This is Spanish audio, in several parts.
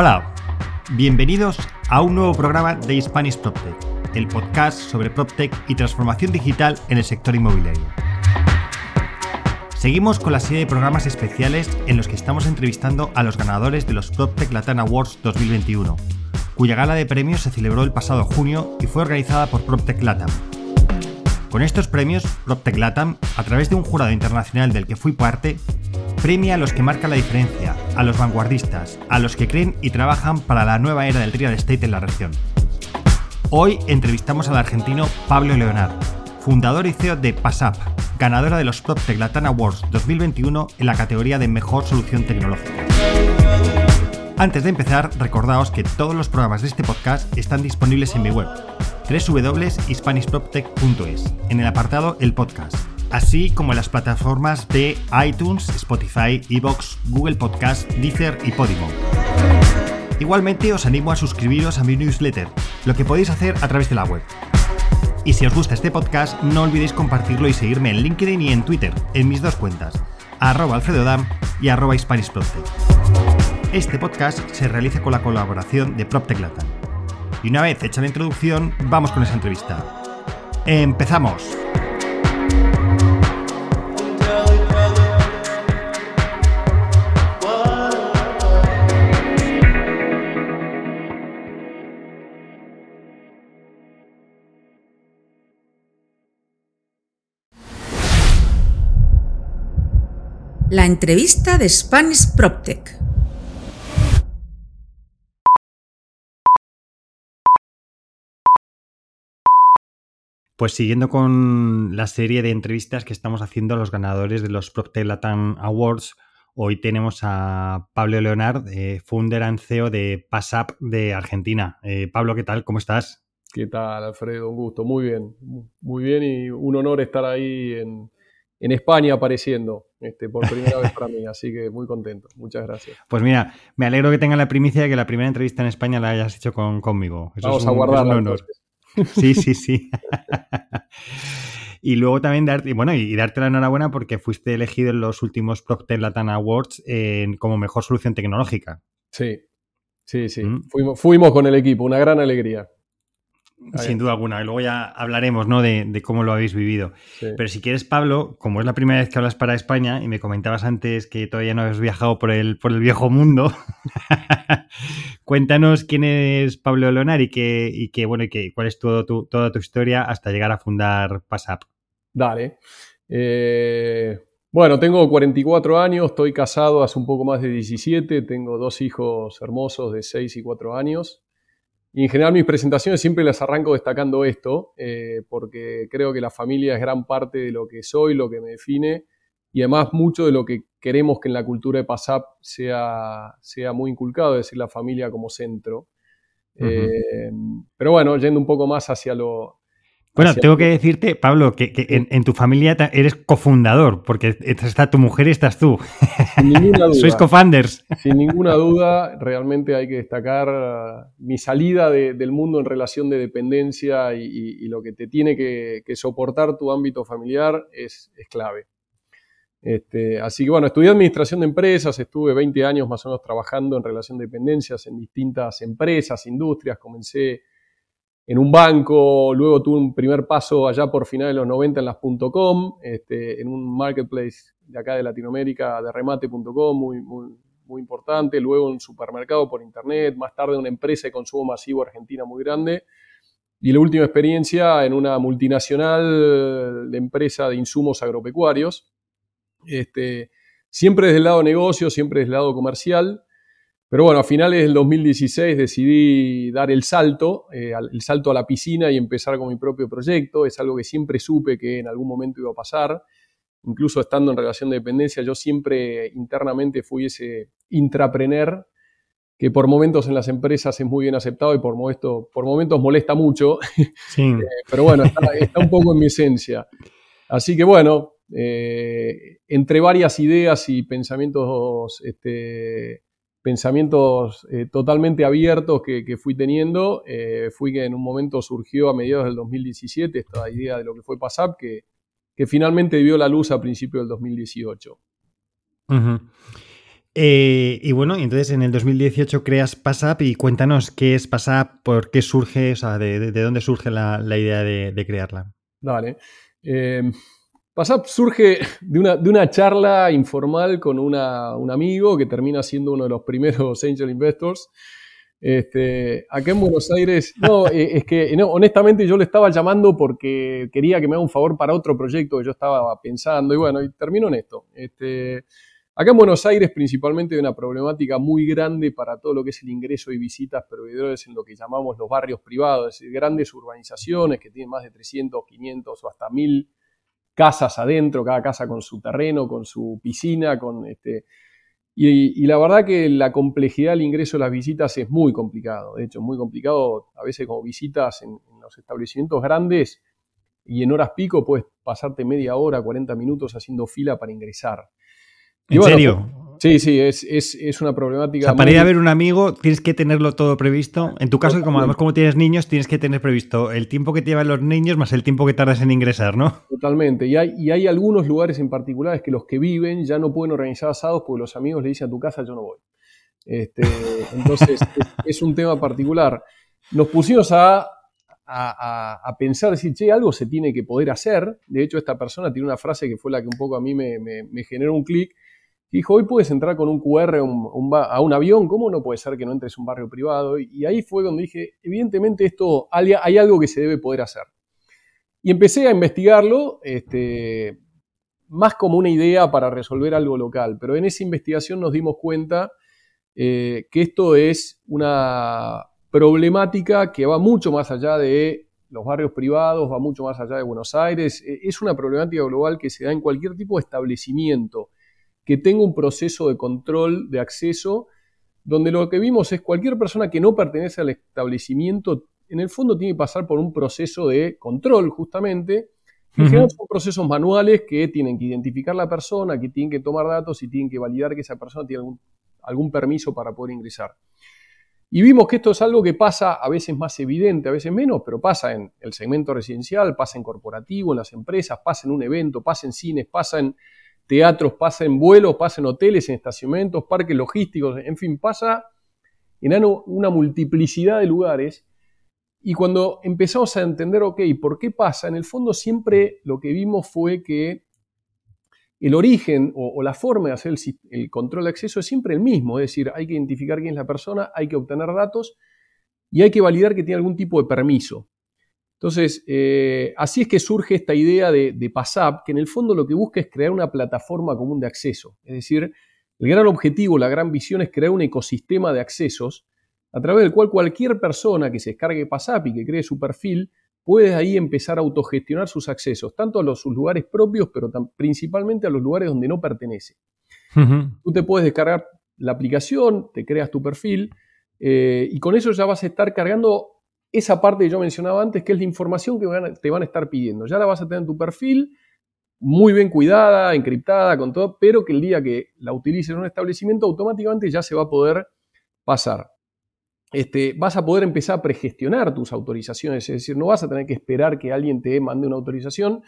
Hola, bienvenidos a un nuevo programa de Spanish PropTech, el podcast sobre PropTech y transformación digital en el sector inmobiliario. Seguimos con la serie de programas especiales en los que estamos entrevistando a los ganadores de los PropTech Latin Awards 2021, cuya gala de premios se celebró el pasado junio y fue organizada por PropTech Latam. Con estos premios, PropTech Latam, a través de un jurado internacional del que fui parte, premia a los que marcan la diferencia, a los vanguardistas, a los que creen y trabajan para la nueva era del real estate en la región. Hoy entrevistamos al argentino Pablo Leonard, fundador y CEO de PASAP, ganadora de los PropTech Latam Awards 2021 en la categoría de Mejor Solución Tecnológica. Antes de empezar, recordaos que todos los programas de este podcast están disponibles en mi web, www.hispanishproptech.es, en el apartado El Podcast, así como en las plataformas de iTunes, Spotify, Evox, Google Podcast, Deezer y Podimo. Igualmente os animo a suscribiros a mi newsletter, lo que podéis hacer a través de la web. Y si os gusta este podcast, no olvidéis compartirlo y seguirme en LinkedIn y en Twitter, en mis dos cuentas, arroba alfredodam y arroba este podcast se realiza con la colaboración de PropTech Latam. Y una vez hecha la introducción, vamos con esa entrevista. ¡Empezamos! La entrevista de Spanish PropTech. Pues siguiendo con la serie de entrevistas que estamos haciendo a los ganadores de los PropTech Latam Awards, hoy tenemos a Pablo Leonard, eh, founder and CEO de PassUp de Argentina. Eh, Pablo, ¿qué tal? ¿Cómo estás? ¿Qué tal, Alfredo? Un gusto, muy bien. Muy bien y un honor estar ahí en, España apareciendo este, por primera vez para mí, así que muy contento. Muchas gracias. Pues mira, me alegro que tenga la primicia de que la primera entrevista en España la hayas hecho conmigo. Vamos a guardarla. Sí, sí, sí. y luego también darte, bueno, y darte la enhorabuena porque fuiste elegido en los últimos Procter Latin Awards como mejor solución tecnológica. Sí, sí, sí. Mm. Fuimos, fuimos con el equipo, una gran alegría. Sin duda alguna. Y luego ya hablaremos ¿no? de, cómo lo habéis vivido. Pero si quieres, Pablo, como es la primera vez que hablas para España y me comentabas antes que todavía no habías viajado por el, por el viejo mundo, cuéntanos quién es Pablo Leonar y, qué, y qué, bueno, y cuál es todo tu, toda tu historia hasta llegar a fundar PassUp. Dale. Eh, bueno, tengo 44 años, estoy casado hace un poco más de 17, tengo dos hijos hermosos de 6 y 4 años. Y en general mis presentaciones siempre las arranco destacando esto, eh, porque creo que la familia es gran parte de lo que soy, lo que me define, y además mucho de lo que queremos que en la cultura de PASAP sea, sea muy inculcado, es decir, la familia como centro. Eh, pero bueno, yendo un poco más hacia lo, bueno, tengo que decirte, Pablo, que, en, tu familia eres cofundador, porque está tu mujer y estás tú. Sin ninguna duda. Sois co-founders. Sin ninguna duda, realmente hay que destacar uh, mi salida del mundo en relación de dependencia y, lo que te tiene que, soportar tu ámbito familiar es, clave. Este, así que bueno, estudié administración de empresas, estuve 20 años más o menos trabajando en relación de dependencias en distintas empresas, industrias, comencé en un banco, luego tuve un primer paso allá por finales de los 90 en las .com, este, en un marketplace de acá de Latinoamérica, de remate.com, muy, muy, muy importante, luego un supermercado por internet, más tarde una empresa de consumo masivo argentina muy grande, y la última experiencia en una multinacional de empresa de insumos agropecuarios, este, siempre desde el lado negocio, siempre desde el lado comercial, pero bueno, a finales del 2016 decidí dar el salto, eh, el salto a la piscina y empezar con mi propio proyecto. Es algo que siempre supe que en algún momento iba a pasar. Incluso estando en relación de dependencia, yo siempre internamente fui ese intraprener que por momentos en las empresas es muy bien aceptado y por, por momentos molesta mucho. Eh, pero bueno, está, un poco en mi esencia. Así que bueno, eh, entre varias ideas y pensamientos este, pensamientos eh, totalmente abiertos que, fui teniendo, eh, fui que en un momento surgió a mediados del 2017 esta idea de lo que fue PASAP, que, que finalmente vio la luz a principios del 2018. Eh, y bueno, entonces en el 2018 creas PassUp y cuéntanos qué es PassUp, por qué surge, o sea, de, dónde surge la, idea de, crearla. Dale. PassUp surge de una, de una, charla informal con un amigo que termina siendo uno de los primeros angel investors. Este, acá en Buenos Aires, no, eh, es que honestamente yo le estaba llamando porque quería que me haga un favor para otro proyecto que yo estaba pensando y bueno, y termino en esto. Este, Acá en Buenos Aires principalmente hay una problemática muy grande para todo lo que es el ingreso y visitas proveedores en lo que llamamos los barrios privados, es decir, grandes urbanizaciones que tienen más de 300, 500 o hasta 1000 casas adentro, cada casa con su terreno, con su piscina, con este... Y, la verdad que la complejidad del ingreso de las visitas es muy complicado, de hecho, muy complicado, a veces como visitas en, en los establecimientos grandes y en horas pico puedes pasarte media hora, 40 minutos haciendo fila para ingresar. ¿En serio? Sí, sí, es, es, una problemática. O sea, para ir a ver un amigo tienes que tenerlo todo previsto. En tu caso, como además como tienes niños, tienes que tener previsto el tiempo que te llevan los niños más el tiempo que tardas en ingresar, ¿no? Totalmente. Y hay, y hay algunos lugares en particulares que los que viven ya no pueden organizar asados porque los amigos le dicen a tu casa yo no voy. Este, entonces, es, un tema particular. Nos pusimos a, a, pensar, decir, che, algo se tiene que poder hacer. De hecho, esta persona tiene una frase que fue la que un poco a mí me, me, me generó un clic dijo, hoy puedes entrar con un QR a un, avión, ¿cómo no puede ser que no entres a un barrio privado? Y, ahí fue donde dije, evidentemente esto, hay, algo que se debe poder hacer. Y empecé a investigarlo, este, más como una idea para resolver algo local, pero en esa investigación nos dimos cuenta eh, que esto es una problemática que va mucho más allá de los barrios privados, va mucho más allá de Buenos Aires, e, es una problemática global que se da en cualquier tipo de establecimiento que tenga un proceso de control de acceso, donde lo que vimos es cualquier persona que no pertenece al establecimiento, en el fondo tiene que pasar por un proceso de control, justamente. En general son procesos manuales que tienen que identificar la persona, que tienen que tomar datos y tienen que validar que esa persona tiene algún, algún permiso para poder ingresar. Y vimos que esto es algo que pasa a veces más evidente, a veces menos, pero pasa en el segmento residencial, pasa en corporativo, en las empresas, pasa en un evento, pasa en cines, pasa en teatros, pasa en vuelos, pasa en hoteles, en estacionamientos, parques logísticos, en fin, pasa en una multiplicidad de lugares. Y cuando empezamos a entender, ok, ¿por qué pasa? En el fondo siempre lo que vimos fue que el origen o, la forma de hacer el, control de acceso es siempre el mismo, es decir, hay que identificar quién es la persona, hay que obtener datos y hay que validar que tiene algún tipo de permiso. Entonces, eh, así es que surge esta idea de, de PASAP, que en el fondo lo que busca es crear una plataforma común de acceso. Es decir, el gran objetivo, la gran visión es crear un ecosistema de accesos a través del cual cualquier persona que se descargue PASAP y que cree su perfil puede ahí empezar a autogestionar sus accesos, tanto a los, sus lugares propios, pero principalmente a los lugares donde no pertenece. Tú te puedes descargar la aplicación, te creas tu perfil eh, y con eso ya vas a estar cargando esa parte que yo mencionaba antes, que es la información que te van a estar pidiendo. Ya la vas a tener en tu perfil, muy bien cuidada, encriptada, con todo, pero que el día que la utilices en un establecimiento, automáticamente ya se va a poder pasar. Este, vas a poder empezar a pregestionar tus autorizaciones, es decir, no vas a tener que esperar que alguien te mande una autorización,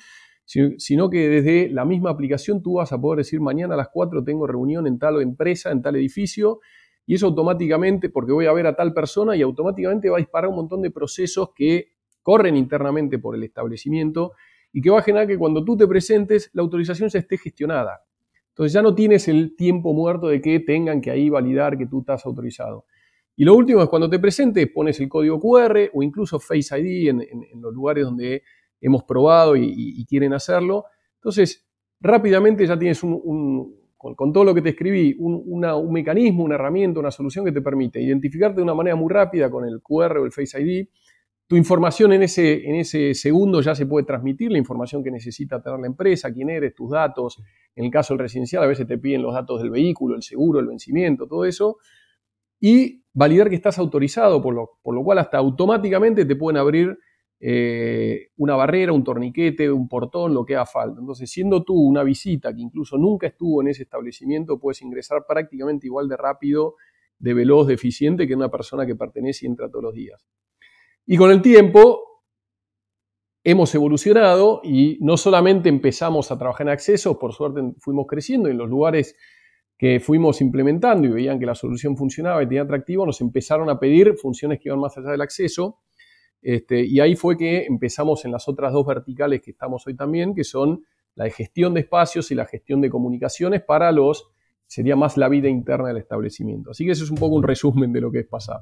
sino que desde la misma aplicación tú vas a poder decir mañana a las 4 tengo reunión en tal empresa, en tal edificio, y eso automáticamente, porque voy a ver a tal persona y automáticamente va a disparar un montón de procesos que corren internamente por el establecimiento y que va a generar que cuando tú te presentes la autorización ya esté gestionada. Entonces ya no tienes el tiempo muerto de que tengan que ahí validar que tú estás autorizado. Y lo último es cuando te presentes, pones el código QR o incluso Face ID en, los lugares donde hemos probado y, quieren hacerlo. Entonces, rápidamente ya tienes un, con, todo lo que te escribí, un, mecanismo, una herramienta, una solución que te permite identificarte de una manera muy rápida con el QR o el Face ID. Tu información en ese, en ese segundo ya se puede transmitir, la información que necesita tener la empresa, quién eres, tus datos. En el caso del residencial, a veces te piden los datos del vehículo, el seguro, el vencimiento, todo eso. Y validar que estás autorizado, por lo, por lo cual hasta automáticamente te pueden abrir eh, una barrera, un torniquete, un portón, lo que haga falta. Entonces, siendo tú una visita que incluso nunca estuvo en ese establecimiento, puedes ingresar prácticamente igual de rápido, de veloz, de eficiente que una persona que pertenece y entra todos los días. Y con el tiempo hemos evolucionado y no solamente empezamos a trabajar en acceso, por suerte fuimos creciendo en los lugares que fuimos implementando y veían que la solución funcionaba y tenía atractivo, nos empezaron a pedir funciones que iban más allá del acceso. Este, y ahí fue que empezamos en las otras dos verticales que estamos hoy también, que son la de gestión de espacios y la gestión de comunicaciones para los, sería más la vida interna del establecimiento. Así que eso es un poco un resumen de lo que es pasar.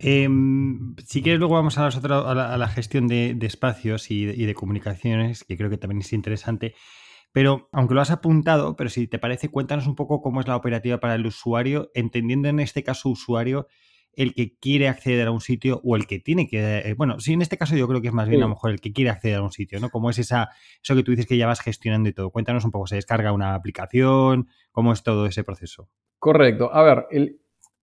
Em, si quieres, luego vamos a, nosotros, a, la, gestión de, espacios y de, comunicaciones, que creo que también es interesante. Pero, aunque lo has apuntado, pero si te parece, cuéntanos un poco cómo es la operativa para el usuario, entendiendo en este caso usuario el que quiere acceder a un sitio o el que tiene que. Eh, bueno, sí, en este caso yo creo que es más bien a lo mejor el que quiere acceder a un sitio, ¿no? Cómo es esa, eso que tú dices que ya vas gestionando y todo. Cuéntanos un poco, ¿se descarga una aplicación? ¿Cómo es todo ese proceso? Correcto. A ver,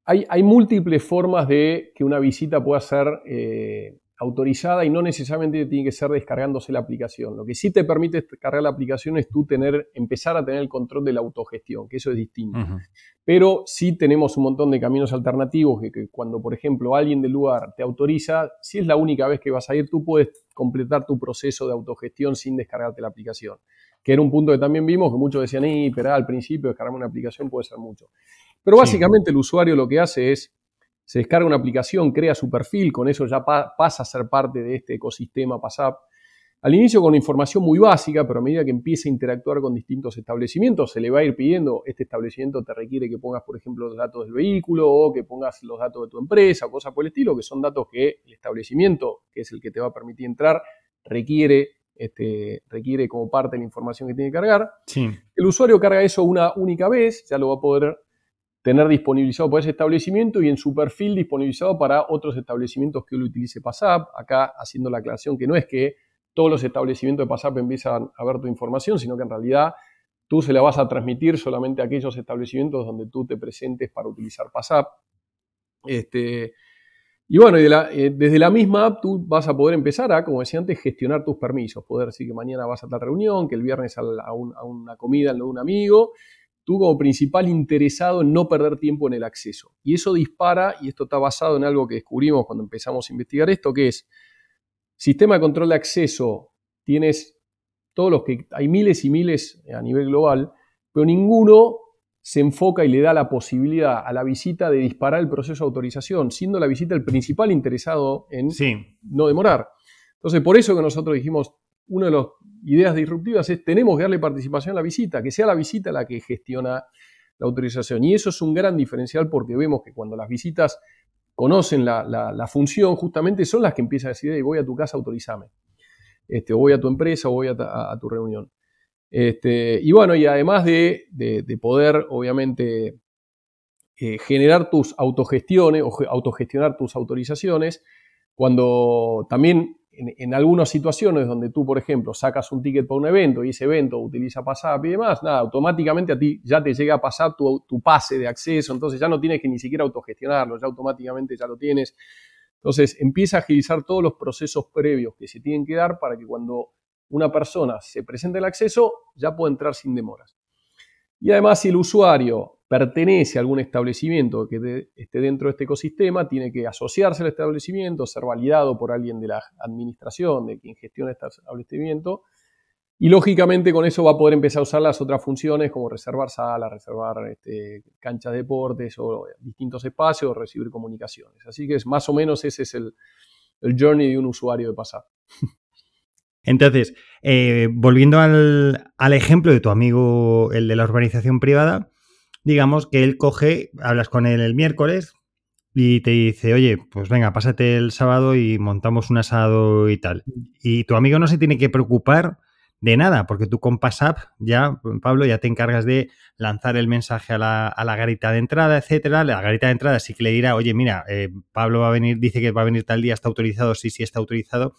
hay, hay, múltiples formas de que una visita pueda ser eh, autorizada y no necesariamente tiene que ser descargándose la aplicación. Lo que sí te permite descargar la aplicación es tú tener, empezar a tener el control de la autogestión, que eso es distinto. Pero sí tenemos un montón de caminos alternativos que, cuando, por ejemplo, alguien del lugar te autoriza, si es la única vez que vas a ir, tú puedes completar tu proceso de autogestión sin descargarte la aplicación. Que era un punto que también vimos, que muchos decían, y pero al principio descargarme una aplicación puede ser mucho. Pero básicamente el usuario lo que hace es se descarga una aplicación, crea su perfil, con eso ya pasa a ser parte de este ecosistema PASAP. Al inicio con información muy básica, pero a medida que empieza a interactuar con distintos establecimientos, se le va a ir pidiendo, este establecimiento te requiere que pongas, por ejemplo, los datos del vehículo o que pongas los datos de tu empresa o cosas por el estilo, que son datos que el establecimiento, que es el que te va a permitir entrar, requiere, este, requiere como parte de la información que tiene que cargar. El usuario carga eso una única vez, ya lo va a poder tener disponibilizado por ese establecimiento y en su perfil disponibilizado para otros establecimientos que lo utilice PASAP. Acá haciendo la aclaración que no es que todos los establecimientos de PASAP empiezan a ver tu información, sino que en realidad tú se la vas a transmitir solamente a aquellos establecimientos donde tú te presentes para utilizar PASAP. Este, y bueno, eh, desde la misma app tú vas a poder empezar a, como decía antes, gestionar tus permisos. Poder decir que mañana vas a tal reunión, que el viernes a, a una comida en lo de un amigo tú como principal interesado en no perder tiempo en el acceso. Y eso dispara, y esto está basado en algo que descubrimos cuando empezamos a investigar esto, que es sistema de control de acceso, tienes todos los que hay miles y miles a nivel global, pero ninguno se enfoca y le da la posibilidad a la visita de disparar el proceso de autorización, siendo la visita el principal interesado en no demorar. Entonces, por eso que nosotros dijimos, una de las ideas disruptivas es tenemos que darle participación a la visita, que sea la visita la que gestiona la autorización. Y eso es un gran diferencial porque vemos que cuando las visitas conocen la, función, justamente son las que empiezan a decir, voy a tu casa, autorizame. Este, o voy a tu empresa o voy a, tu reunión. Este, y bueno, y además de, poder, obviamente, eh, generar tus autogestiones o autogestionar tus autorizaciones, cuando también en, algunas situaciones donde tú, por ejemplo, sacas un ticket para un evento y ese evento utiliza PASAP y demás, nada, automáticamente a ti ya te llega a pasar tu, tu pase de acceso, entonces ya no tienes que ni siquiera autogestionarlo, ya automáticamente ya lo tienes. Entonces empieza a agilizar todos los procesos previos que se tienen que dar para que cuando una persona se presente el acceso ya pueda entrar sin demoras. Y además si el usuario pertenece a algún establecimiento que esté dentro de este ecosistema, tiene que asociarse al establecimiento, ser validado por alguien de la administración, de quien gestiona este establecimiento, y lógicamente con eso va a poder empezar a usar las otras funciones como reservar salas, reservar este, canchas de deportes o distintos espacios, recibir comunicaciones. Así que es más o menos ese es el, journey de un usuario de pasar. Entonces, eh, volviendo al, al, ejemplo de tu amigo, el de la urbanización privada, digamos que él coge, hablas con él el miércoles y te dice, oye, pues venga, pásate el sábado y montamos un asado y tal. Y tu amigo no se tiene que preocupar de nada, porque tú con PassApp ya, Pablo, ya te encargas de lanzar el mensaje a la, a la garita de entrada, etcétera. La garita de entrada sí que le dirá, oye, mira, eh, Pablo va a venir, dice que va a venir tal día, está autorizado, sí, sí está autorizado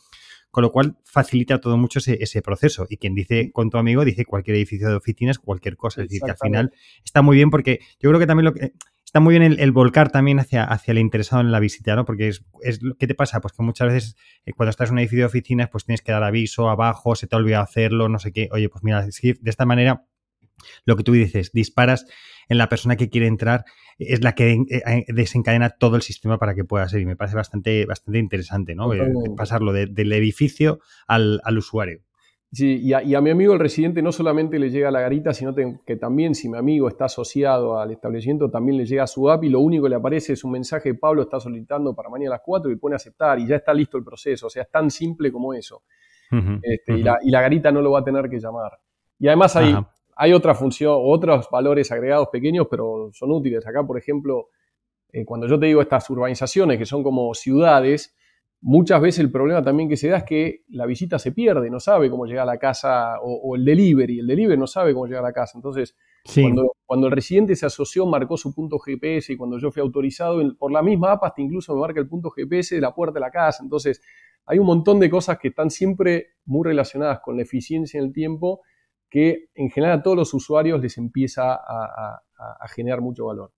con lo cual facilita todo mucho ese, proceso. Y quien dice con tu amigo, dice cualquier edificio de oficinas, cualquier cosa. Es decir, que al final está muy bien porque yo creo que también lo que... Está muy bien el, volcar también hacia, hacia el interesado en la visita, ¿no? Porque es, es ¿qué te pasa? Pues que muchas veces eh, cuando estás en un edificio de oficinas, pues tienes que dar aviso abajo, se te ha olvidado hacerlo, no sé qué. Oye, pues mira, de esta manera, lo que tú dices, disparas en la persona que quiere entrar es la que eh, eh, desencadena todo el sistema para que pueda ser. Y me parece bastante, bastante interesante, ¿no? Eh, pasarlo del edificio al, usuario. Sí, y a, mi amigo el residente no solamente le llega la garita, sino que también si mi amigo está asociado al establecimiento, también le llega su app y lo único que le aparece es un mensaje de Pablo está solicitando para mañana a las 4 y pone a aceptar y ya está listo el proceso. O sea, es tan simple como eso. Este, y, la, garita no lo va a tener que llamar. Y además hay, hay otra función, otros valores agregados pequeños, pero son útiles. Acá, por ejemplo, eh, cuando yo te digo estas urbanizaciones que son como ciudades, Muchas veces el problema también que se da es que la visita se pierde, no sabe cómo llegar a la casa, o, el delivery, el delivery no sabe cómo llegar a la casa. Entonces, cuando, el residente se asoció, marcó su punto GPS y cuando yo fui autorizado, por la misma app hasta incluso me marca el punto GPS de la puerta de la casa. Entonces, hay un montón de cosas que están siempre muy relacionadas con la eficiencia en el tiempo que en general a todos los usuarios les empieza a, generar mucho valor.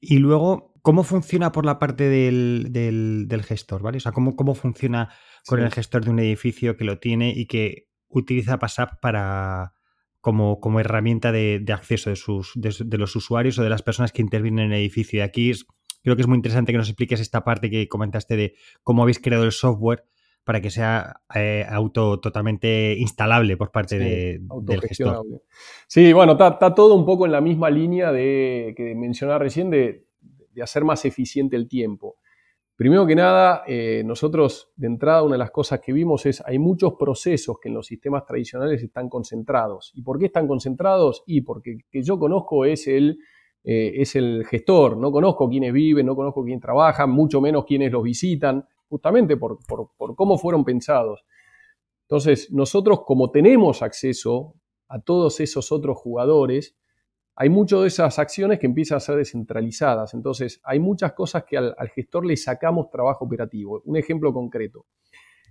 Y luego, ¿Cómo funciona por la parte del, gestor? ¿vale? O sea, ¿cómo, cómo funciona con el gestor de un edificio que lo tiene y que utiliza PassApp para, como, como herramienta de, acceso de, sus, de, los usuarios o de las personas que intervienen en el edificio? Y aquí creo que es muy interesante que nos expliques esta parte que comentaste de cómo habéis creado el software para que sea eh, auto totalmente instalable por parte de, del gestor. Sí, bueno, está todo un poco en la misma línea de que mencionaba recién de de hacer más eficiente el tiempo. Primero que nada, eh, nosotros de entrada una de las cosas que vimos es hay muchos procesos que en los sistemas tradicionales están concentrados. ¿Y por qué están concentrados? Y porque que yo conozco es el, eh, es el gestor, no conozco quiénes viven, no conozco quién trabaja, mucho menos quiénes los visitan, justamente por, por cómo fueron pensados. Entonces, nosotros como tenemos acceso a todos esos otros jugadores, hay muchas de esas acciones que empiezan a ser descentralizadas. Entonces, hay muchas cosas que al, gestor le sacamos trabajo operativo. Un ejemplo concreto.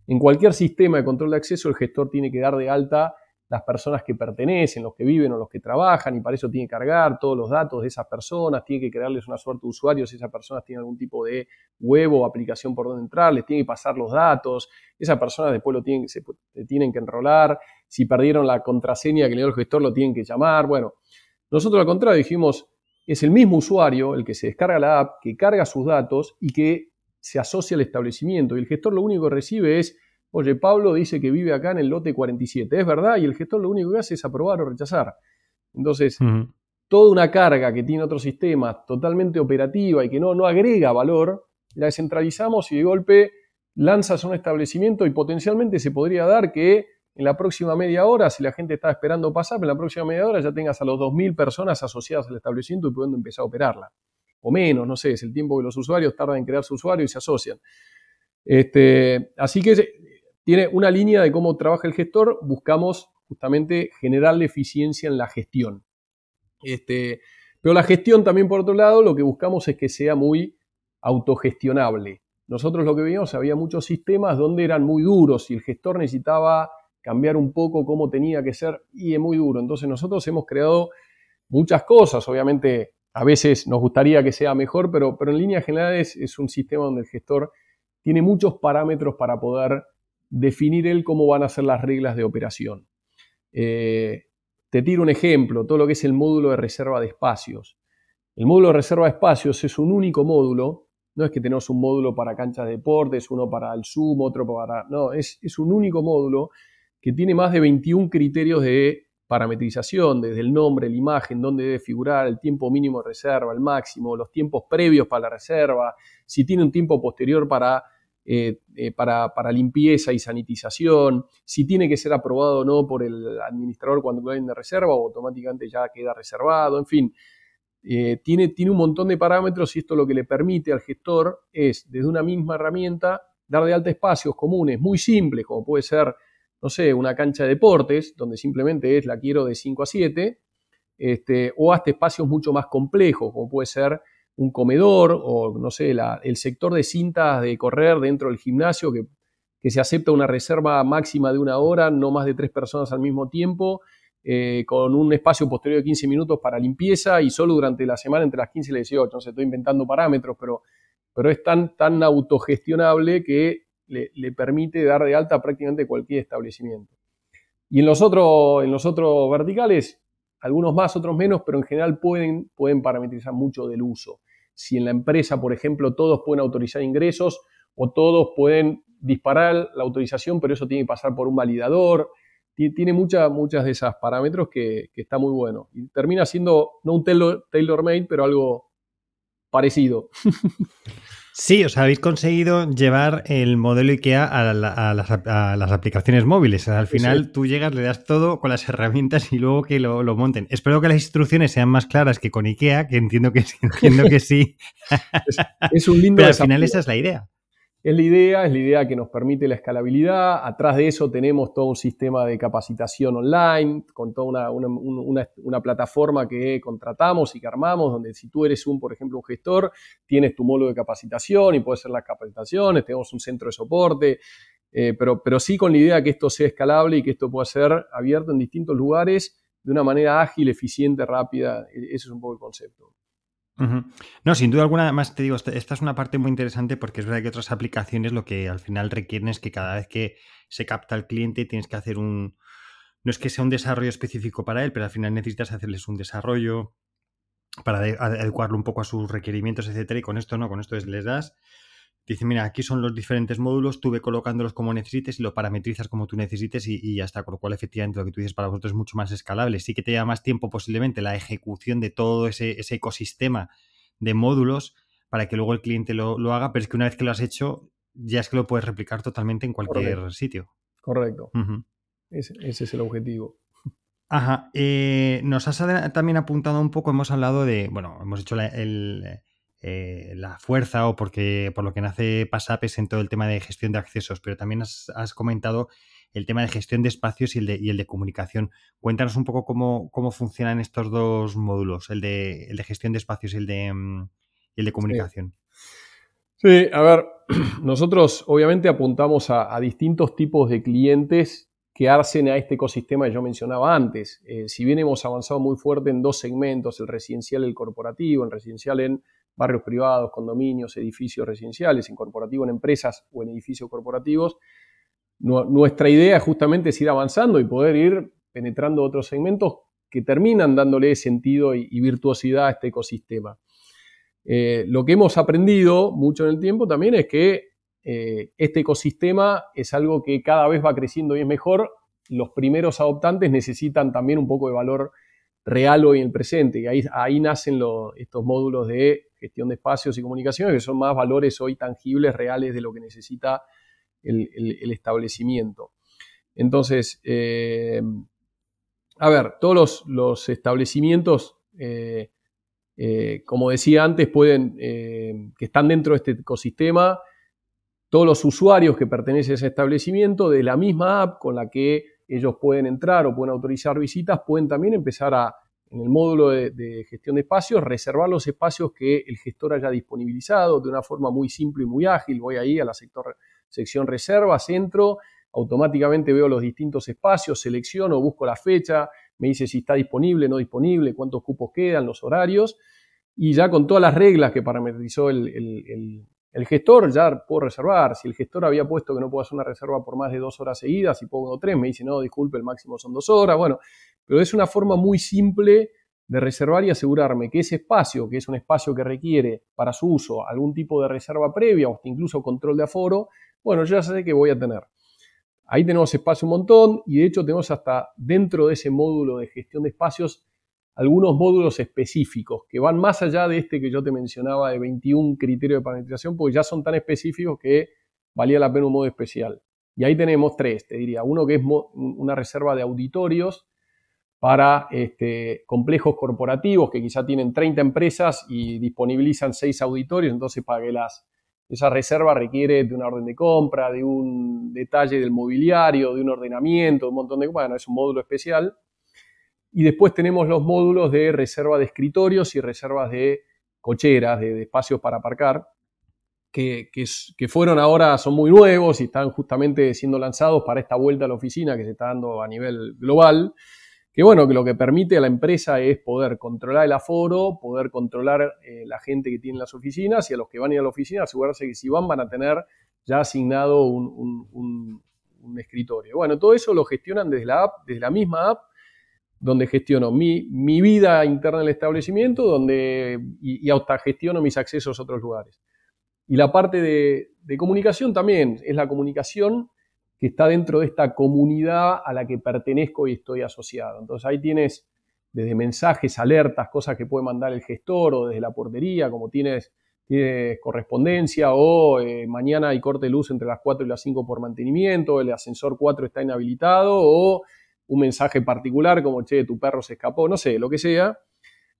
En cualquier sistema de control de acceso, el gestor tiene que dar de alta las personas que pertenecen, los que viven o los que trabajan, y para eso tiene que cargar todos los datos de esas personas, tiene que crearles una suerte de usuarios si esas personas tienen algún tipo de web o aplicación por donde entrar, les tiene que pasar los datos, esas personas después lo tienen, se, tienen que enrolar, si perdieron la contraseña que le dio el gestor lo tienen que llamar, bueno, nosotros al contrario dijimos, es el mismo usuario el que se descarga la app, que carga sus datos y que se asocia al establecimiento. Y el gestor lo único que recibe es, oye, Pablo dice que vive acá en el lote 47. Es verdad, y el gestor lo único que hace es aprobar o rechazar. Entonces, toda una carga que tiene otro sistema totalmente operativa y que no, no agrega valor, la descentralizamos y de golpe lanzas un establecimiento y potencialmente se podría dar que en la próxima media hora, si la gente está esperando pasar, en la próxima media hora ya tengas a los 2.000 personas asociadas al establecimiento y pudiendo empezar a operarla. O menos, no sé, es el tiempo que los usuarios tardan en crear su usuario y se asocian. Este, así que tiene una línea de cómo trabaja el gestor, buscamos justamente generarle eficiencia en la gestión. Este, pero la gestión también, por otro lado, lo que buscamos es que sea muy autogestionable. Nosotros lo que veíamos, había muchos sistemas donde eran muy duros y el gestor necesitaba cambiar un poco cómo tenía que ser y es muy duro. Entonces nosotros hemos creado muchas cosas, obviamente a veces nos gustaría que sea mejor, pero, pero en líneas generales es un sistema donde el gestor tiene muchos parámetros para poder definir él cómo van a ser las reglas de operación. Eh, te tiro un ejemplo, todo lo que es el módulo de reserva de espacios. El módulo de reserva de espacios es un único módulo, no es que tenemos un módulo para canchas de deportes, uno para el Zoom, otro para... No, es, es un único módulo que tiene más de 21 criterios de parametrización, desde el nombre, la imagen, dónde debe figurar, el tiempo mínimo de reserva, el máximo, los tiempos previos para la reserva, si tiene un tiempo posterior para, eh, eh, para, limpieza y sanitización, si tiene que ser aprobado o no por el administrador cuando hay de reserva o automáticamente ya queda reservado, en fin. Eh, tiene, tiene un montón de parámetros y esto lo que le permite al gestor es, desde una misma herramienta, dar de alta espacios comunes muy simples, como puede ser no sé, una cancha de deportes, donde simplemente es la quiero de 5 a 7, este, o hasta espacios mucho más complejos, como puede ser un comedor o, no sé, el sector de cintas de correr dentro del gimnasio, que, se acepta una reserva máxima de una hora, no más de tres personas al mismo tiempo, eh, con un espacio posterior de 15 minutos para limpieza y solo durante la semana entre las 15 y las 18. No sé, estoy inventando parámetros, pero, pero es tan, tan autogestionable que le, permite dar de alta prácticamente cualquier establecimiento. Y en los, otros, en los otros verticales, algunos más, otros menos, pero en general pueden, pueden parametrizar mucho del uso. Si en la empresa, por ejemplo, todos pueden autorizar ingresos o todos pueden disparar la autorización, pero eso tiene que pasar por un validador. Tiene muchas de esas parámetros que, que, está muy bueno. Y termina siendo no un tailor-made, pero algo parecido. Sí, os habéis conseguido llevar el modelo IKEA a, las, aplicaciones móviles. al final tú llegas, le das todo con las herramientas y luego que lo, monten. Espero que las instrucciones sean más claras que con IKEA, que entiendo que, entiendo que sí. es, un lindo Pero al final esa es la idea. Es la idea, es la idea que nos permite la escalabilidad. Atrás de eso tenemos todo un sistema de capacitación online, con toda una, plataforma que contratamos y que armamos, donde si tú eres un, por ejemplo, un gestor, tienes tu módulo de capacitación y puedes hacer las capacitaciones, tenemos un centro de soporte, eh, pero, pero sí con la idea que esto sea escalable y que esto pueda ser abierto en distintos lugares de una manera ágil, eficiente, rápida. E, ese es un poco el concepto. No, sin duda alguna, además te digo, esta es una parte muy interesante porque es verdad que otras aplicaciones lo que al final requieren es que cada vez que se capta el cliente tienes que hacer un... No es que sea un desarrollo específico para él, pero al final necesitas hacerles un desarrollo para adecuarlo un poco a sus requerimientos, etcétera, y con esto no, con esto les das Dice, mira, aquí son los diferentes módulos, tú ve colocándolos como necesites y lo parametrizas como tú necesites y, ya está. Con lo cual, efectivamente, lo que tú dices para vosotros es mucho más escalable. Sí que te lleva más tiempo posiblemente la ejecución de todo ese, ecosistema de módulos para que luego el cliente lo, haga, pero es que una vez que lo has hecho, ya es que lo puedes replicar totalmente en cualquier sitio. Correcto. ese, es el objetivo. Ajá. Eh, nos has también apuntado un poco, hemos hablado de, bueno, hemos hecho el eh, la fuerza o porque por lo que nace PASAP es en todo el tema de gestión de accesos, pero también has, comentado el tema de gestión de espacios y el de, y el de comunicación. Cuéntanos un poco cómo, cómo, funcionan estos dos módulos, el de, el de gestión de espacios y el de, mm, el de comunicación. Sí. a ver, nosotros obviamente apuntamos a, distintos tipos de clientes que hacen a este ecosistema que yo mencionaba antes. Eh, si bien hemos avanzado muy fuerte en dos segmentos, el residencial y el corporativo, en residencial en barrios privados, condominios, edificios residenciales, en corporativo, en empresas o en edificios corporativos. nuestra idea justamente es ir avanzando y poder ir penetrando otros segmentos que terminan dándole sentido y, virtuosidad a este ecosistema. Eh, lo que hemos aprendido mucho en el tiempo también es que eh, este ecosistema es algo que cada vez va creciendo y es mejor. Los primeros adoptantes necesitan también un poco de valor real hoy en el presente. Y ahí, ahí nacen estos módulos de gestión de espacios y comunicaciones, que son más valores hoy tangibles, reales de lo que necesita el, establecimiento. Entonces, eh, a ver, todos los, establecimientos, eh, eh, como decía antes, pueden, que están dentro de este ecosistema, todos los usuarios que pertenecen a ese establecimiento, de la misma app con la que ellos pueden entrar o pueden autorizar visitas, pueden también empezar a en el módulo de, gestión de espacios, reservar los espacios que el gestor haya disponibilizado de una forma muy simple y muy ágil. Voy ahí a la sección reservas, entro, automáticamente veo los distintos espacios, selecciono, busco la fecha, me dice si está disponible, no disponible, cuántos cupos quedan, los horarios, y ya con todas las reglas que parametrizó el, el gestor ya puedo reservar. Si el gestor había puesto que no puedo hacer una reserva por más de dos horas seguidas y pongo tres, me dice, no, disculpe, el máximo son dos horas. Bueno, pero es una forma muy simple de reservar y asegurarme que ese espacio, que es un espacio que requiere para su uso algún tipo de reserva previa o incluso control de aforo, bueno, yo ya sé que voy a tener. Ahí tenemos espacio un montón y de hecho tenemos hasta dentro de ese módulo de gestión de espacios algunos módulos específicos que van más allá de este que yo te mencionaba de 21 criterios de parametrización, porque ya son tan específicos que valía la pena un modo especial. Y ahí tenemos tres, te diría. Uno que es una reserva de auditorios para este, complejos corporativos que quizá tienen 30 empresas y disponibilizan 6 auditorios, entonces para las, esa reserva requiere de una orden de compra, de un detalle del mobiliario, de un ordenamiento, de un montón de cosas. Bueno, es un módulo especial. Y después tenemos los módulos de reserva de escritorios y reservas de cocheras, de, espacios para aparcar, que, que, fueron ahora, son muy nuevos y están justamente siendo lanzados para esta vuelta a la oficina que se está dando a nivel global. Que bueno, que lo que permite a la empresa es poder controlar el aforo, poder controlar eh, la gente que tiene las oficinas y a los que van a ir a la oficina asegurarse que si van van a tener ya asignado un, un, un escritorio. Bueno, todo eso lo gestionan desde la app, desde la misma app donde gestiono mi, vida interna del establecimiento donde, y, y gestiono mis accesos a otros lugares. Y la parte de, de comunicación también, es la comunicación que está dentro de esta comunidad a la que pertenezco y estoy asociado. Entonces ahí tienes desde mensajes, alertas, cosas que puede mandar el gestor o desde la portería, como tienes, correspondencia o eh, mañana hay corte de luz entre las 4 y las 5 por mantenimiento, el ascensor 4 está inhabilitado o un mensaje particular como, che, tu perro se escapó, no sé, lo que sea.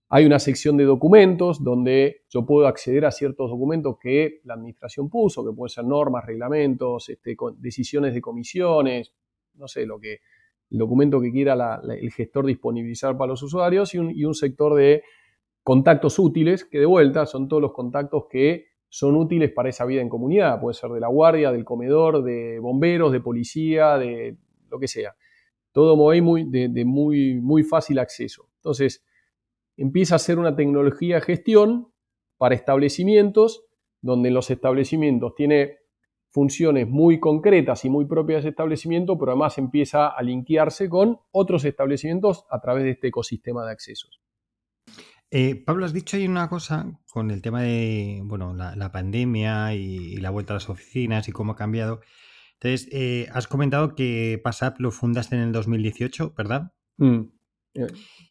Hay una sección de documentos donde yo puedo acceder a ciertos documentos que la administración puso, que pueden ser normas, reglamentos, este, decisiones de comisiones, no sé, lo que, el documento que quiera el gestor disponibilizar para los usuarios y un, sector de contactos útiles, que de vuelta son todos los contactos que son útiles para esa vida en comunidad. Puede ser de la guardia, del comedor, de bomberos, de policía, de lo que sea. Todo muy, de, muy, muy fácil acceso. Entonces, empieza a ser una tecnología de gestión para establecimientos, donde los establecimientos tiene funciones muy concretas y muy propias de establecimiento, pero además empieza a linkearse con otros establecimientos a través de este ecosistema de accesos. Eh, Pablo, has dicho ahí una cosa con el tema de bueno, la, pandemia y, la vuelta a las oficinas y cómo ha cambiado. Entonces, eh, has comentado que PassApp lo fundaste en el 2018, ¿verdad? Mm, eh.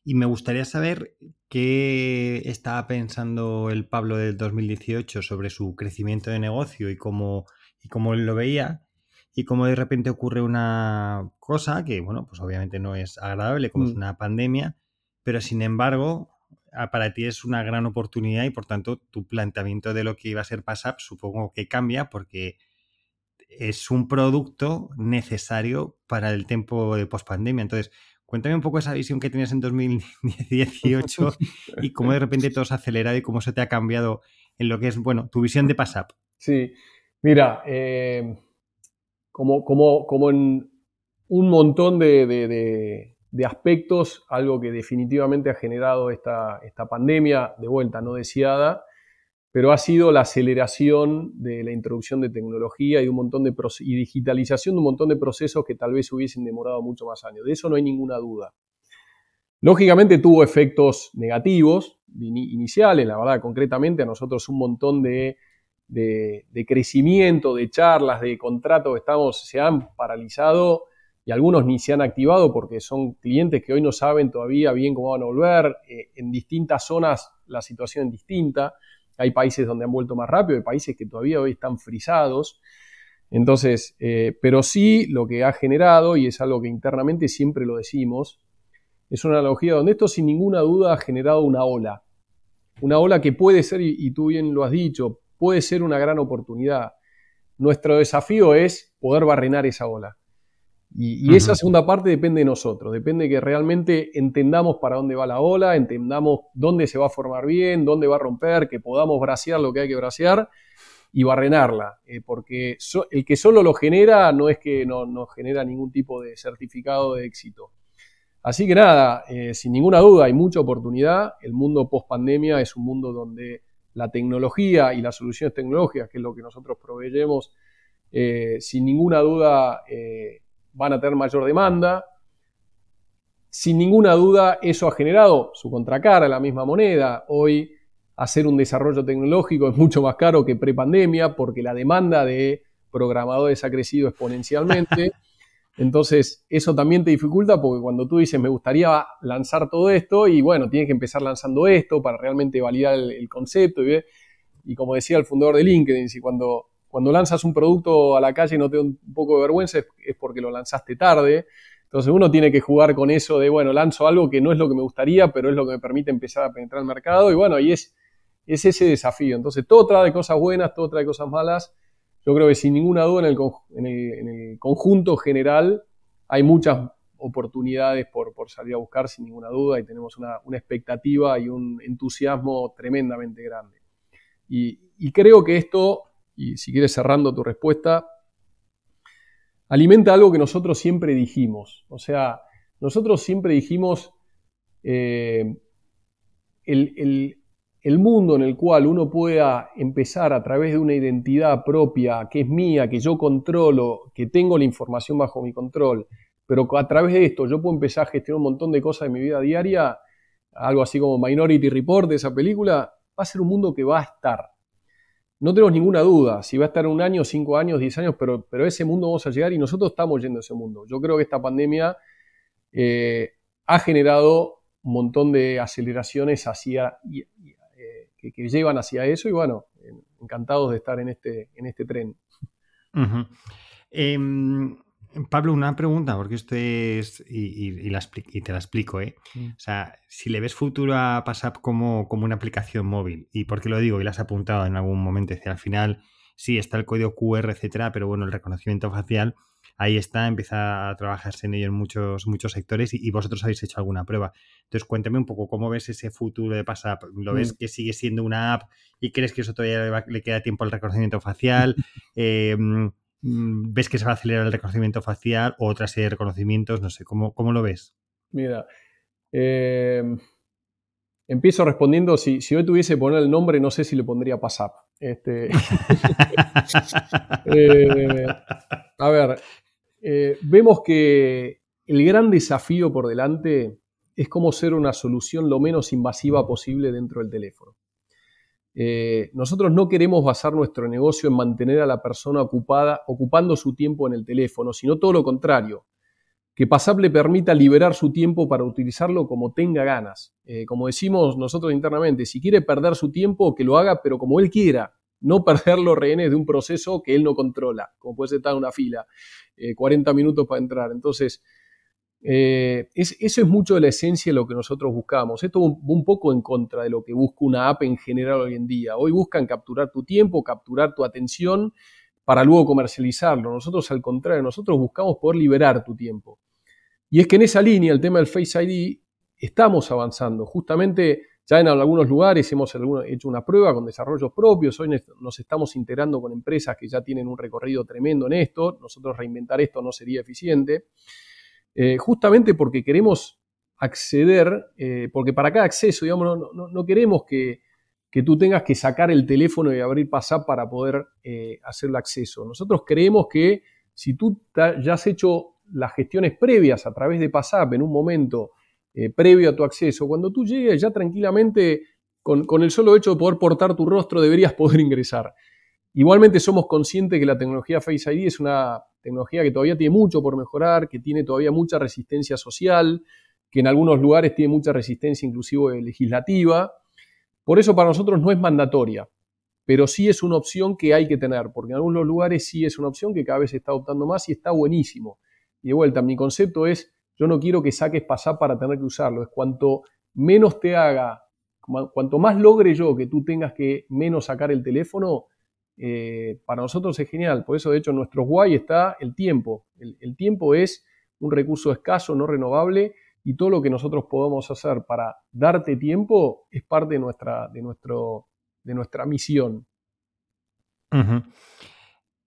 Y me gustaría saber qué estaba pensando el Pablo del 2018 sobre su crecimiento de negocio y cómo y como él lo veía y como de repente ocurre una cosa que, bueno, pues obviamente no es agradable, como es mm. una pandemia, pero sin embargo, para ti es una gran oportunidad y por tanto tu planteamiento de lo que iba a ser PassApp supongo que cambia porque es un producto necesario para el tiempo de pospandemia. Entonces, cuéntame un poco esa visión que tenías en 2018 y cómo de repente todo se ha acelerado y cómo se te ha cambiado en lo que es, bueno, tu visión de PassApp. Sí, Mira, eh, como, como, como, en un montón de, aspectos, algo que definitivamente ha generado esta, esta, pandemia, de vuelta no deseada, pero ha sido la aceleración de la introducción de tecnología y, un montón de y digitalización de un montón de procesos que tal vez hubiesen demorado mucho más años. De eso no hay ninguna duda. Lógicamente tuvo efectos negativos iniciales, la verdad, concretamente a nosotros un montón de de, crecimiento, de charlas, de contratos estamos, se han paralizado y algunos ni se han activado porque son clientes que hoy no saben todavía bien cómo van a volver. Eh, en distintas zonas la situación es distinta. Hay países donde han vuelto más rápido, hay países que todavía hoy están frisados. Entonces, eh, pero sí lo que ha generado, y es algo que internamente siempre lo decimos, es una analogía donde esto sin ninguna duda ha generado una ola. Una ola que puede ser, y tú bien lo has dicho, puede ser una gran oportunidad. Nuestro desafío es poder barrenar esa ola. Y, esa segunda parte depende de nosotros, depende de que realmente entendamos para dónde va la ola, entendamos dónde se va a formar bien, dónde va a romper, que podamos bracear lo que hay que bracear y barrenarla, eh, porque el que solo lo genera no es que no, genera ningún tipo de certificado de éxito. Así que nada, eh, sin ninguna duda hay mucha oportunidad, el mundo post pandemia es un mundo donde la tecnología y las soluciones tecnológicas, que es lo que nosotros proveemos, eh, sin ninguna duda eh, van a tener mayor demanda. Sin ninguna duda eso ha generado su contracara, la misma moneda. Hoy hacer un desarrollo tecnológico es mucho más caro que prepandemia porque la demanda de programadores ha crecido exponencialmente. Entonces, eso también te dificulta porque cuando tú dices, me gustaría lanzar todo esto, y bueno, tienes que empezar lanzando esto para realmente validar el, concepto. Y, como decía el fundador de LinkedIn, si cuando, cuando lanzas un producto a la calle y no te da un poco de vergüenza, es, porque lo lanzaste tarde. Entonces uno tiene que jugar con eso de, bueno, lanzo algo que no es lo que me gustaría, pero es lo que me permite empezar a penetrar el mercado. Y bueno, y es, es ese desafío. Entonces todo trae cosas buenas, todo trae cosas malas yo creo que sin ninguna duda en el, conjunto general hay muchas oportunidades por, salir a buscar, sin ninguna duda, y tenemos una, expectativa y un entusiasmo tremendamente grande. Y, creo que esto, y si quieres cerrando tu respuesta, alimenta algo que nosotros siempre dijimos. O sea, nosotros siempre dijimos eh, el, el mundo en el cual uno pueda empezar a través de una identidad propia que es mía, que yo controlo, que tengo la información bajo mi control, pero a través de esto yo puedo empezar a gestionar un montón de cosas de mi vida diaria, algo así como Minority Report de esa película, va a ser un mundo que va a estar. No tenemos ninguna duda si va a estar un año, cinco años, diez años, pero, pero ese mundo vamos a llegar y nosotros estamos yendo a ese mundo. Yo creo que esta pandemia eh, ha generado un montón de aceleraciones hacia, eh, que, llevan hacia eso y bueno, encantados de estar en este, en este tren. Pablo, una pregunta, porque esto es. Y, te la explico, ¿eh? O sea, si le ves futuro a PassApp como, como una aplicación móvil, y por qué lo digo, y lo has apuntado en algún momento, es al final sí está el código QR, etcétera, pero bueno, el reconocimiento facial ahí está, empieza a trabajarse en ello en muchos, muchos sectores y, vosotros habéis hecho alguna prueba. Entonces, cuéntame un poco cómo ves ese futuro de PassApp. ¿Lo ves mm. que sigue siendo una app y crees que eso todavía le, queda tiempo al reconocimiento facial? Eh, Mm, ves que se va a acelerar el reconocimiento facial o otra serie de reconocimientos, no sé, ¿cómo, cómo lo ves? Mira, eh, empiezo respondiendo, si, si hoy tuviese que poner el nombre, no sé si le pondría PASAP. Este, eh, a ver, eh, vemos que el gran desafío por delante es cómo ser una solución lo menos invasiva posible dentro del teléfono. Eh, nosotros no queremos basar nuestro negocio en mantener a la persona ocupada, ocupando su tiempo en el teléfono, sino todo lo contrario. Que PASAP le permita liberar su tiempo para utilizarlo como tenga ganas. Eh, como decimos nosotros internamente, si quiere perder su tiempo, que lo haga, pero como él quiera, no perder los rehenes de un proceso que él no controla, como puede ser estar en una fila, 40 eh, minutos para entrar. Entonces, eh, eso es mucho de la esencia de lo que nosotros buscamos. Esto un, un poco en contra de lo que busca una app en general hoy en día. Hoy buscan capturar tu tiempo, capturar tu atención para luego comercializarlo. Nosotros al contrario, nosotros buscamos poder liberar tu tiempo. Y es que en esa línea, el tema del Face ID, estamos avanzando. Justamente ya en algunos lugares hemos hecho una prueba con desarrollos propios. Hoy nos estamos integrando con empresas que ya tienen un recorrido tremendo en esto. Nosotros reinventar esto no sería eficiente. Eh, justamente porque queremos acceder, eh, porque para cada acceso, digamos, no, queremos que, tú tengas que sacar el teléfono y abrir PASAP para poder eh, hacer el acceso. Nosotros creemos que si tú ya has hecho las gestiones previas a través de PASAP en un momento previo a tu acceso, cuando tú llegues ya tranquilamente, con, con, el solo hecho de poder portar tu rostro, deberías poder ingresar. Igualmente somos conscientes que la tecnología Face ID es una tecnología que todavía tiene mucho por mejorar, que tiene todavía mucha resistencia social, que en algunos lugares tiene mucha resistencia inclusive legislativa. Por eso para nosotros no es mandatoria, pero sí es una opción que hay que tener, porque en algunos lugares sí es una opción que cada vez se está adoptando más y está buenísimo. Y de vuelta, mi concepto es, yo no quiero que saques pasar para tener que usarlo, es cuanto menos te haga, cuanto más logre yo que tú tengas que menos sacar el teléfono, eh, para nosotros es genial. Por eso, de hecho, nuestro guay está el tiempo. El, tiempo es un recurso escaso, no renovable, y todo lo que nosotros podamos hacer para darte tiempo es parte de nuestra, de nuestro, de nuestra misión.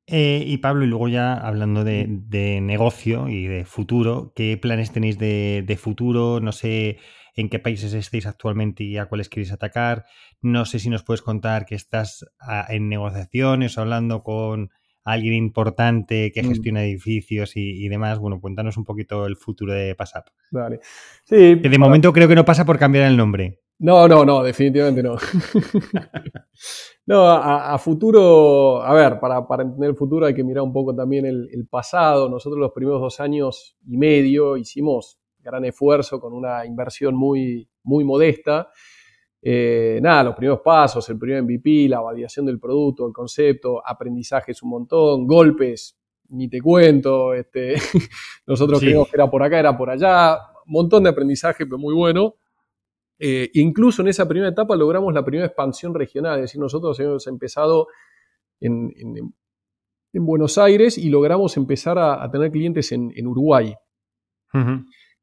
Eh, y Pablo, y luego ya hablando de, negocio y de futuro, ¿qué planes tenéis de futuro? No sé en qué países estáis actualmente y a cuáles queréis atacar. No sé si nos puedes contar que estás ah, en negociaciones, hablando con alguien importante que mm. gestiona edificios y, demás. Bueno, cuéntanos un poquito el futuro de PassApp. Vale. Sí, de momento creo que no pasa por cambiar el nombre. No, no, no, definitivamente no. no, a, futuro, a ver, para, entender el futuro hay que mirar un poco también el, el pasado. Nosotros los primeros dos años y medio hicimos gran esfuerzo, con una inversión muy, muy modesta. Eh, nada, los primeros pasos, el primer MVP, la validación del producto, el concepto, aprendizajes un montón, golpes, ni te cuento, este, nosotros creíamos que era por acá, era por allá, un montón de aprendizaje, pero muy bueno. Eh, incluso en esa primera etapa logramos la primera expansión regional, es decir, nosotros hemos empezado en, Buenos Aires y logramos empezar a, tener clientes en, Uruguay.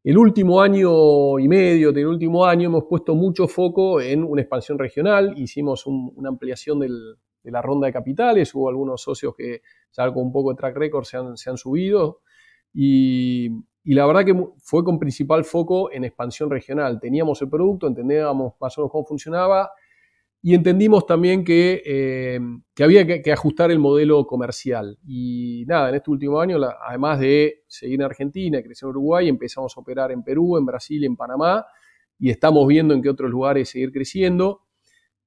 El último año y medio, el último año, hemos puesto mucho foco en una expansión regional. Hicimos una ampliación de la ronda de capitales. Hubo algunos socios que, ya un poco de track record, se han, subido. Y, la verdad que fue con principal foco en expansión regional. Teníamos el producto, entendíamos más o menos cómo funcionaba y entendimos también que, eh, había que, ajustar el modelo comercial. Y nada, en este último año, además de seguir en Argentina, crecer en Uruguay, empezamos a operar en Perú, en Brasil, en Panamá, y estamos viendo en qué otros lugares seguir creciendo.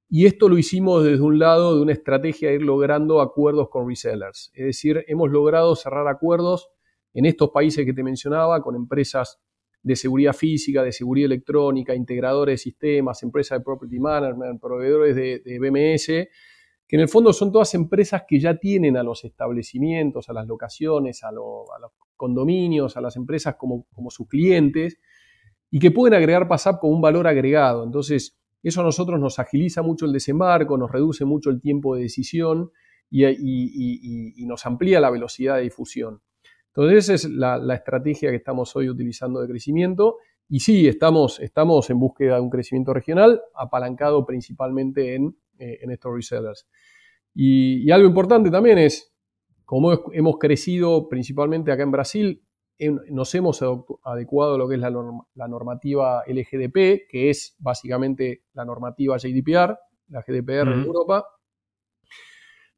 Y esto lo hicimos desde un lado de una estrategia de ir logrando acuerdos con resellers. Es decir, hemos logrado cerrar acuerdos en estos países que te mencionaba con empresas de seguridad física, de seguridad electrónica, integradores de sistemas, empresas de property management, proveedores de, BMS, que en el fondo son todas empresas que ya tienen a los establecimientos, a las locaciones, a, los condominios, a las empresas como, sus clientes y que pueden agregar PASAP con un valor agregado. Entonces, eso a nosotros nos agiliza mucho el desembarco, nos reduce mucho el tiempo de decisión y nos amplía la velocidad de difusión. Entonces, esa es la, estrategia que estamos hoy utilizando de crecimiento. Y sí, estamos, estamos en búsqueda de un crecimiento regional, apalancado principalmente en, eh, estos resellers. Y, algo importante también es, como hemos crecido principalmente acá en Brasil, nos hemos adecuado a lo que es la, normativa LGDP, que es básicamente la normativa GDPR, la GDPR en Europa,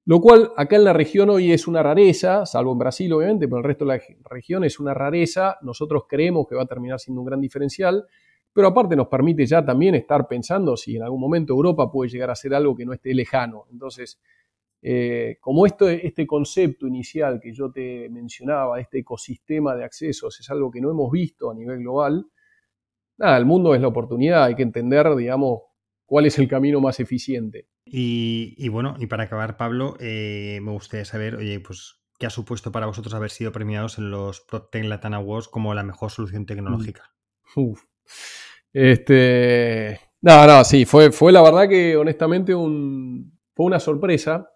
lo cual acá en la región hoy es una rareza, salvo en Brasil obviamente, pero el resto de la región es una rareza. Nosotros creemos que va a terminar siendo un gran diferencial, pero aparte nos permite ya también estar pensando si en algún momento Europa puede llegar a ser algo que no esté lejano. Entonces, eh, como esto, este concepto inicial que yo te mencionaba, este ecosistema de accesos, es algo que no hemos visto a nivel global, nada, el mundo es la oportunidad, hay que entender, digamos, cuál es el camino más eficiente. Y, bueno, y para acabar, Pablo, eh, me gustaría saber, oye, pues, ¿qué ha supuesto para vosotros haber sido premiados en los PropTech Latin Awards como la mejor solución tecnológica? Uf. Este. No, no, sí, fue, fue la verdad que honestamente un, fue una sorpresa.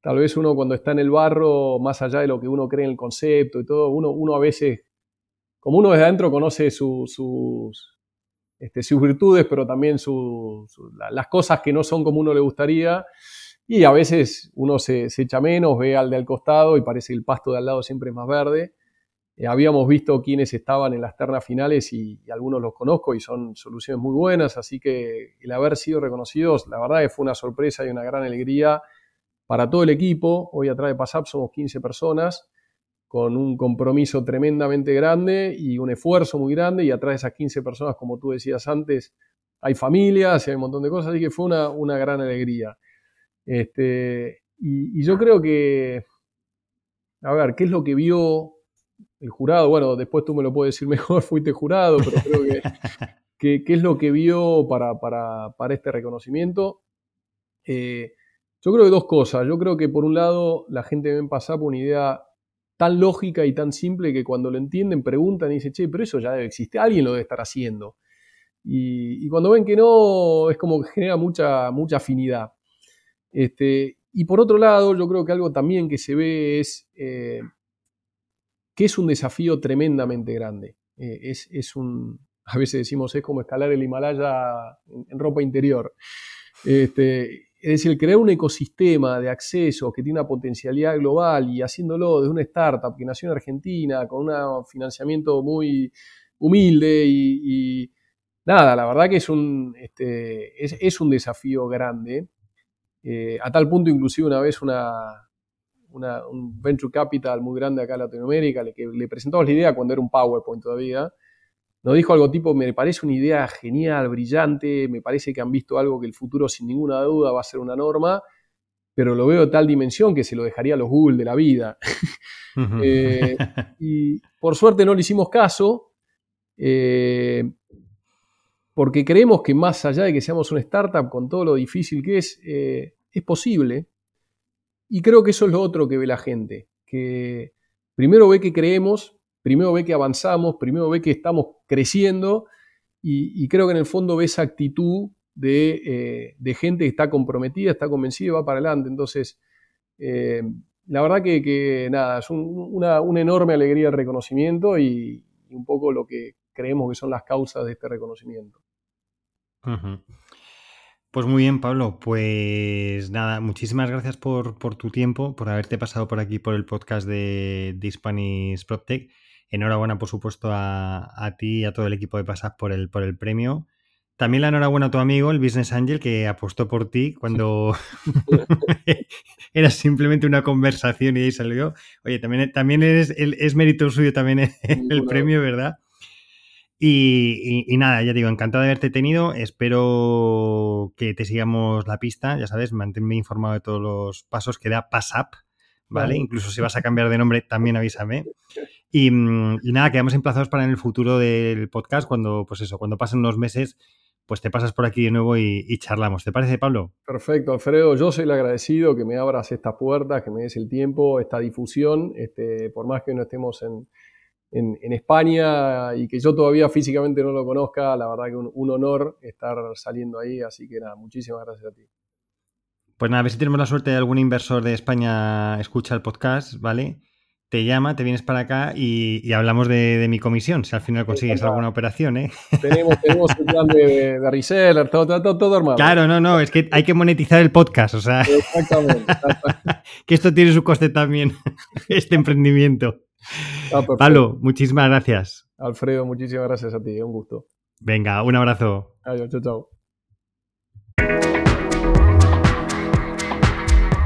Tal vez uno cuando está en el barro, más allá de lo que uno cree en el concepto y todo, uno, uno a veces, como uno desde adentro conoce sus, este, sus virtudes, pero también las cosas que no son como uno le gustaría. Y a veces uno se, echa menos, ve al de al costado y parece que el pasto de al lado siempre es más verde. Eh, habíamos visto quienes estaban en las ternas finales y, algunos los conozco y son soluciones muy buenas, así que el haber sido reconocidos, la verdad que fue una sorpresa y una gran alegría para todo el equipo. Hoy atrás de PASAP somos 15 personas con un compromiso tremendamente grande y un esfuerzo muy grande y atrás de esas 15 personas, como tú decías antes, hay familias y hay un montón de cosas, así que fue una, gran alegría. Este, y, yo creo que, a ver, ¿qué es lo que vio el jurado? Bueno, después tú me lo puedes decir mejor, fuiste jurado, pero creo que, ¿qué es lo que vio para, para, este reconocimiento? Eh, yo creo que dos cosas. Yo creo que por un lado la gente ven pasar por una idea tan lógica y tan simple que cuando lo entienden preguntan y dicen, che, pero eso ya debe existir, alguien lo debe estar haciendo. Y, cuando ven que no, es como que genera mucha, mucha afinidad. Este, y por otro lado, yo creo que algo también que se ve es eh, que es un desafío tremendamente grande. Eh, es, un, a veces decimos, es como escalar el Himalaya en, en ropa interior. Este, es decir, crear un ecosistema de acceso que tiene una potencialidad global y haciéndolo desde una startup que nació en Argentina con un financiamiento muy humilde y, nada, la verdad que es un, este, es, un desafío grande. Eh, a tal punto, inclusive una vez una, un venture capital muy grande acá en Latinoamérica, le, que le presentamos la idea cuando era un PowerPoint todavía, nos dijo algo tipo, me parece una idea genial, brillante, me parece que han visto algo que el futuro sin ninguna duda va a ser una norma, pero lo veo de tal dimensión que se lo dejaría a los Google de la vida. Eh, y por suerte no le hicimos caso, eh, porque creemos que más allá de que seamos una startup, con todo lo difícil que es, eh, es posible. Y creo que eso es lo otro que ve la gente, que primero ve que creemos, primero ve que avanzamos, primero ve que estamos creciendo y, creo que en el fondo ve esa actitud de, eh, gente que está comprometida, está convencida y va para adelante. Entonces, eh, la verdad que, nada, es una, enorme alegría el reconocimiento y, un poco lo que creemos que son las causas de este reconocimiento. Pues muy bien, Pablo. Pues nada, muchísimas gracias por, tu tiempo, por haberte pasado por aquí por el podcast de, de Spanish PropTech. Enhorabuena, por supuesto, a, ti y a todo el equipo de Pasas por el, por el premio. También la enhorabuena a tu amigo, el Business Angel, que apostó por ti cuando era simplemente una conversación y ahí salió. Oye, también, también es, es mérito suyo también el, premio, ¿verdad? Y, nada, ya digo, encantado de haberte tenido. Espero que te sigamos la pista. Ya sabes, manténme informado de todos los pasos que da PassUp, ¿vale? Incluso si vas a cambiar de nombre, también avísame. Y, y, nada, quedamos emplazados para en el futuro del podcast, cuando, pues eso, cuando pasen unos meses, pues te pasas por aquí de nuevo y, charlamos. ¿Te parece, Pablo? Perfecto, Alfredo. Yo soy el agradecido que me abras estas puertas, que me des el tiempo, esta difusión, este, por más que no estemos en en, España y que yo todavía físicamente no lo conozca, la verdad que un, un, honor estar saliendo ahí, así que nada, muchísimas gracias a ti. Pues nada, a ver si tenemos la suerte de algún inversor de España escucha el podcast, ¿vale? Te llama, te vienes para acá y, hablamos de, mi comisión, si al final consigues alguna operación, ¿eh? Tenemos, tenemos el plan de, de reseller, todo, todo, todo, armado. Claro, no, no, es que hay que monetizar el podcast, o sea. Exactamente. que esto tiene su coste también, este emprendimiento. Ah, Pablo, muchísimas gracias. Alfredo, muchísimas gracias a ti, un gusto. Venga, un abrazo. Adiós, chao, chao.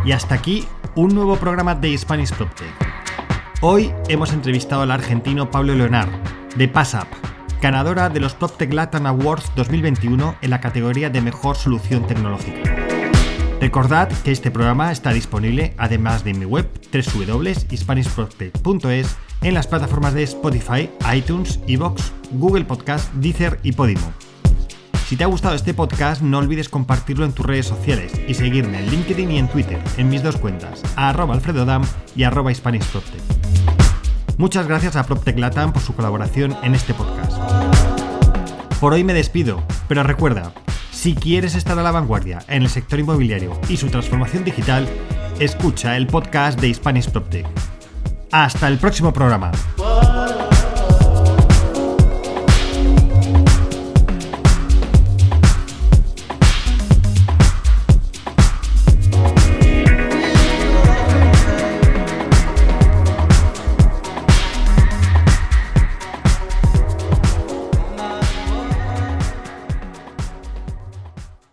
Y hasta aquí un nuevo programa de Spanish PropTech. Hoy hemos entrevistado al argentino Pablo Leonard, de PassUp, ganadora de los PropTech Latin Awards 2021 en la categoría de Mejor Solución Tecnológica. Recordad que este programa está disponible además de en mi web www.hispanishprospect.es en las plataformas de Spotify, iTunes, Evox, Google Podcast, Deezer y Podimo. Si te ha gustado este podcast, no olvides compartirlo en tus redes sociales y seguirme en LinkedIn y en Twitter, en mis dos cuentas, a arroba alfredodam y arroba Muchas gracias a PropTech Latam por su colaboración en este podcast. Por hoy me despido, pero recuerda, si quieres estar a la vanguardia en el sector inmobiliario y su transformación digital, escucha el podcast de Spanish PropTech. Hasta el próximo programa.